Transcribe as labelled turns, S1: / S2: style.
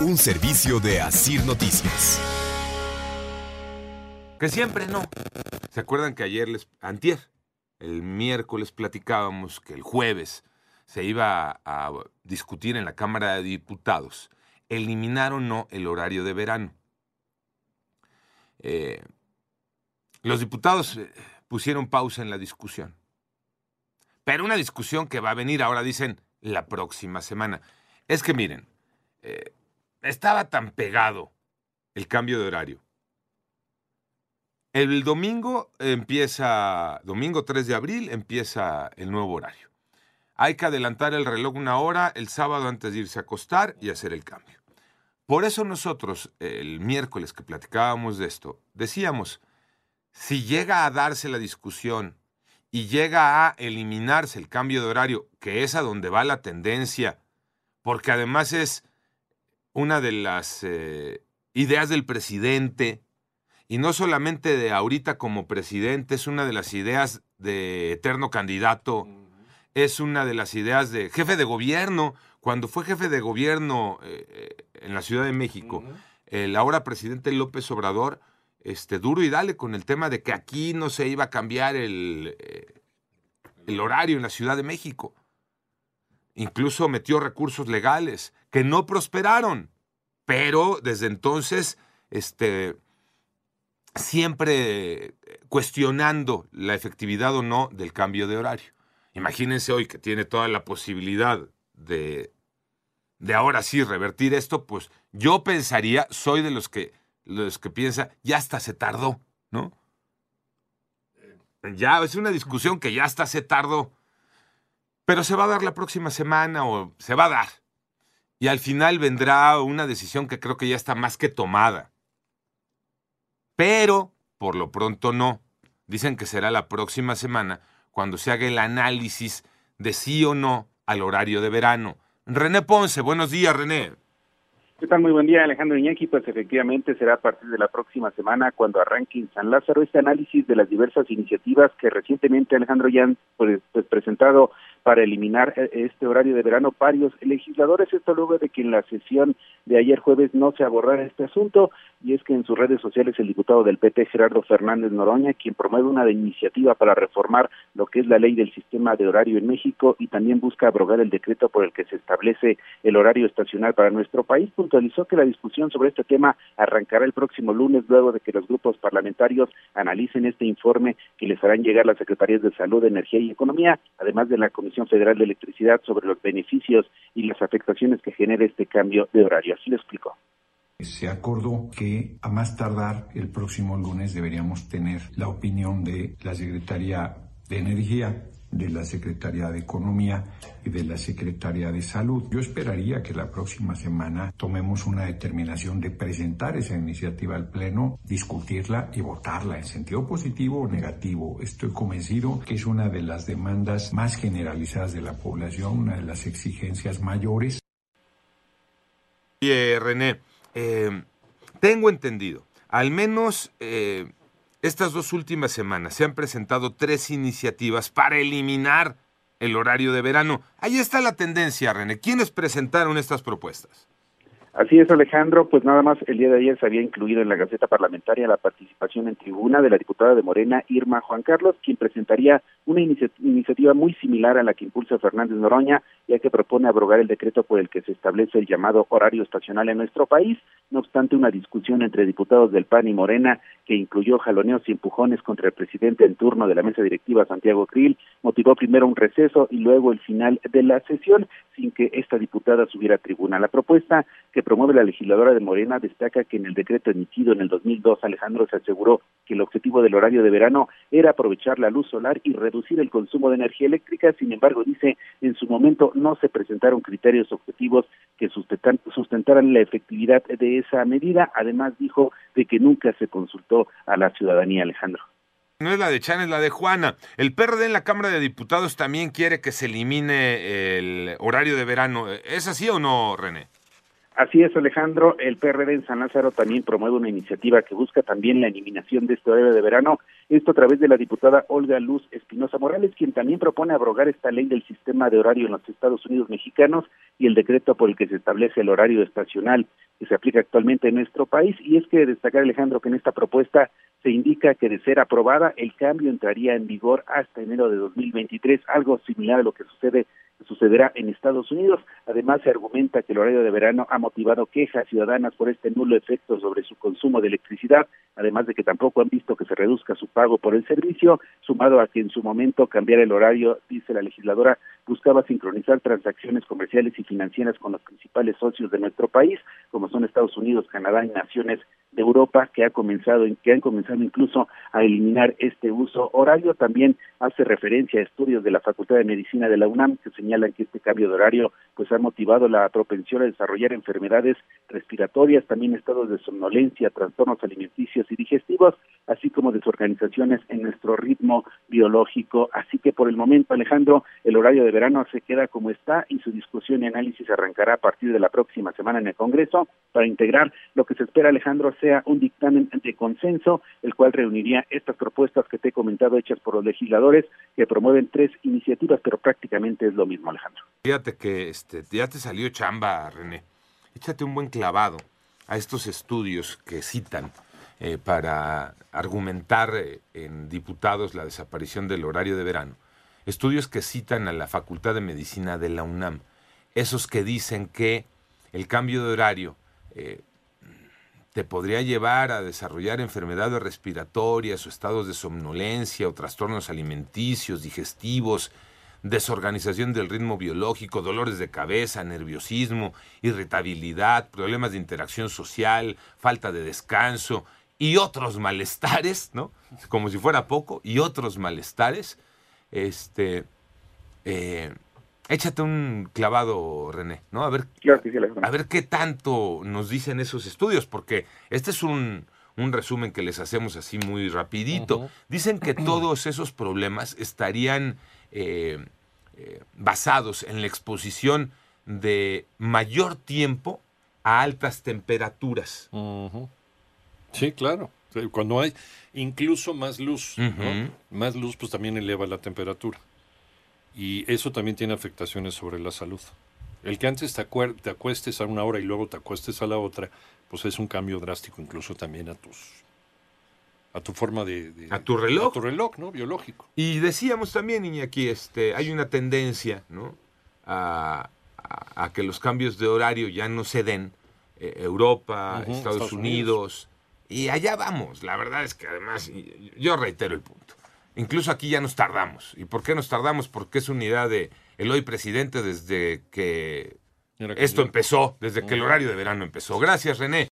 S1: un servicio de Asir Noticias.
S2: Que siempre no. ¿Se acuerdan que ayer les antier, el miércoles platicábamos que el jueves se iba a, discutir en la Cámara de Diputados eliminar o no el horario de verano? Eh, los diputados eh, pusieron pausa en la discusión. Pero una discusión que va a venir, ahora dicen, la próxima semana. Es que miren, eh, estaba tan pegado el cambio de horario. El domingo empieza, domingo 3 de abril empieza el nuevo horario. Hay que adelantar el reloj una hora el sábado antes de irse a acostar y hacer el cambio. Por eso nosotros, el miércoles que platicábamos de esto, decíamos, si llega a darse la discusión y llega a eliminarse el cambio de horario, que es a donde va la tendencia, porque además es una de las eh, ideas del presidente, y no solamente de ahorita como presidente, es una de las ideas de eterno candidato, es una de las ideas de jefe de gobierno. Cuando fue jefe de gobierno eh, en la Ciudad de México, el ahora presidente López Obrador, este, duro y dale con el tema de que aquí no se iba a cambiar el, eh, el horario en la Ciudad de México. Incluso metió recursos legales que no prosperaron, pero desde entonces, este, siempre cuestionando la efectividad o no del cambio de horario. Imagínense hoy que tiene toda la posibilidad de, de ahora sí revertir esto, pues yo pensaría, soy de los que, los que piensa, ya hasta se tardó, ¿no? Ya es una discusión que ya hasta se tardó, pero se va a dar la próxima semana o se va a dar. Y al final vendrá una decisión que creo que ya está más que tomada. Pero, por lo pronto no. Dicen que será la próxima semana cuando se haga el análisis de sí o no al horario de verano. René Ponce, buenos días, René.
S3: ¿Qué tal? Muy buen día, Alejandro Iñaki. Pues efectivamente será a partir de la próxima semana cuando arranque en San Lázaro este análisis de las diversas iniciativas que recientemente Alejandro ya han pues, pues, presentado para eliminar este horario de verano varios legisladores. Esto luego de que en la sesión de ayer jueves no se abordara este asunto y es que en sus redes sociales el diputado del PT Gerardo Fernández Noroña, quien promueve una iniciativa para reformar lo que es la ley del sistema de horario en México y también busca abrogar el decreto por el que se establece el horario estacional para nuestro país, puntualizó que la discusión sobre este tema arrancará el próximo lunes luego de que los grupos parlamentarios analicen este informe que les harán llegar las secretarías de Salud, Energía y Economía, además de la Comisión Federal de Electricidad sobre los beneficios y las afectaciones que genera este cambio de horario. Así lo explicó.
S4: Se acordó que a más tardar el próximo lunes deberíamos tener la opinión de la Secretaría de Energía, de la Secretaría de Economía y de la Secretaría de Salud. Yo esperaría que la próxima semana tomemos una determinación de presentar esa iniciativa al Pleno, discutirla y votarla en sentido positivo o negativo. Estoy convencido que es una de las demandas más generalizadas de la población, una de las exigencias mayores.
S2: René, eh, tengo entendido, al menos eh, estas dos últimas semanas se han presentado tres iniciativas para eliminar el horario de verano. Ahí está la tendencia, René. ¿Quiénes presentaron estas propuestas?
S3: Así es, Alejandro, pues nada más el día de ayer se había incluido en la Gaceta Parlamentaria la participación en tribuna de la diputada de Morena, Irma Juan Carlos, quien presentaría una iniciativa muy similar a la que impulsa Fernández Noroña, ya que propone abrogar el decreto por el que se establece el llamado horario estacional en nuestro país. No obstante, una discusión entre diputados del PAN y Morena, que incluyó jaloneos y empujones contra el presidente en turno de la mesa directiva, Santiago Krill, motivó primero un receso y luego el final de la sesión, sin que esta diputada subiera a tribuna. La propuesta que promueve la legisladora de Morena destaca que en el decreto emitido en el 2002, Alejandro se aseguró que el objetivo del horario de verano era aprovechar la luz solar y reducir el consumo de energía eléctrica. Sin embargo, dice, en su momento no se presentaron criterios objetivos que sustentaran la efectividad de esa medida. Además, dijo de que nunca se consultó a la ciudadanía, Alejandro.
S2: No es la de Chan, es la de Juana. El PRD en la Cámara de Diputados también quiere que se elimine el horario de verano. ¿Es así o no, René?
S3: Así es, Alejandro. El PRD en San Lázaro también promueve una iniciativa que busca también la eliminación de este horario de verano. Esto a través de la diputada Olga Luz Espinosa Morales, quien también propone abrogar esta ley del sistema de horario en los Estados Unidos mexicanos y el decreto por el que se establece el horario estacional que se aplica actualmente en nuestro país. Y es que destacar, Alejandro, que en esta propuesta se indica que de ser aprobada, el cambio entraría en vigor hasta enero de 2023, algo similar a lo que sucede sucederá en Estados Unidos. Además, se argumenta que el horario de verano ha motivado quejas ciudadanas por este nulo efecto sobre su consumo de electricidad, además de que tampoco han visto que se reduzca su pago por el servicio, sumado a que en su momento cambiar el horario, dice la legisladora, buscaba sincronizar transacciones comerciales y financieras con los principales socios de nuestro país, como son Estados Unidos, Canadá y naciones de Europa que ha comenzado que han comenzado incluso a eliminar este uso. Horario también hace referencia a estudios de la Facultad de Medicina de la UNAM que señalan que este cambio de horario pues ha motivado la propensión a desarrollar enfermedades respiratorias también estados de somnolencia trastornos alimenticios y digestivos así como desorganizaciones en nuestro ritmo biológico. Así que por el momento Alejandro el horario de verano se queda como está y su discusión y análisis arrancará a partir de la próxima semana en el Congreso para integrar lo que se espera Alejandro sea un dictamen de consenso, el cual reuniría estas propuestas que te he comentado hechas por los legisladores que promueven tres iniciativas, pero prácticamente es lo mismo, Alejandro.
S2: Fíjate que este, ya te salió chamba, René. Échate un buen clavado a estos estudios que citan eh, para argumentar eh, en diputados la desaparición del horario de verano. Estudios que citan a la Facultad de Medicina de la UNAM. Esos que dicen que el cambio de horario eh, te podría llevar a desarrollar enfermedades respiratorias o estados de somnolencia o trastornos alimenticios, digestivos, desorganización del ritmo biológico, dolores de cabeza, nerviosismo, irritabilidad, problemas de interacción social, falta de descanso y otros malestares, ¿no? Como si fuera poco, y otros malestares, este, eh, Échate un clavado, René, ¿no? A ver, a ver qué tanto nos dicen esos estudios, porque este es un, resumen que les hacemos así muy rapidito. Dicen que todos esos problemas estarían eh, eh, basados en la exposición de mayor tiempo a altas temperaturas.
S5: Sí, claro. Cuando hay incluso más luz, más luz pues también eleva la temperatura. Y eso también tiene afectaciones sobre la salud. El que antes te, te acuestes a una hora y luego te acuestes a la otra, pues es un cambio drástico incluso también a tus a tu forma de,
S2: a tu reloj.
S5: A tu reloj no biológico.
S2: Y decíamos también Iñaki este hay una tendencia no a, que los cambios de horario ya no se den eh, Europa Estados, Unidos, y allá vamos. La verdad es que además yo reitero el punto Incluso aquí ya nos tardamos. ¿Y por qué nos tardamos? Porque es unidad de el hoy presidente desde que esto empezó, desde que el horario de verano empezó. Gracias, René.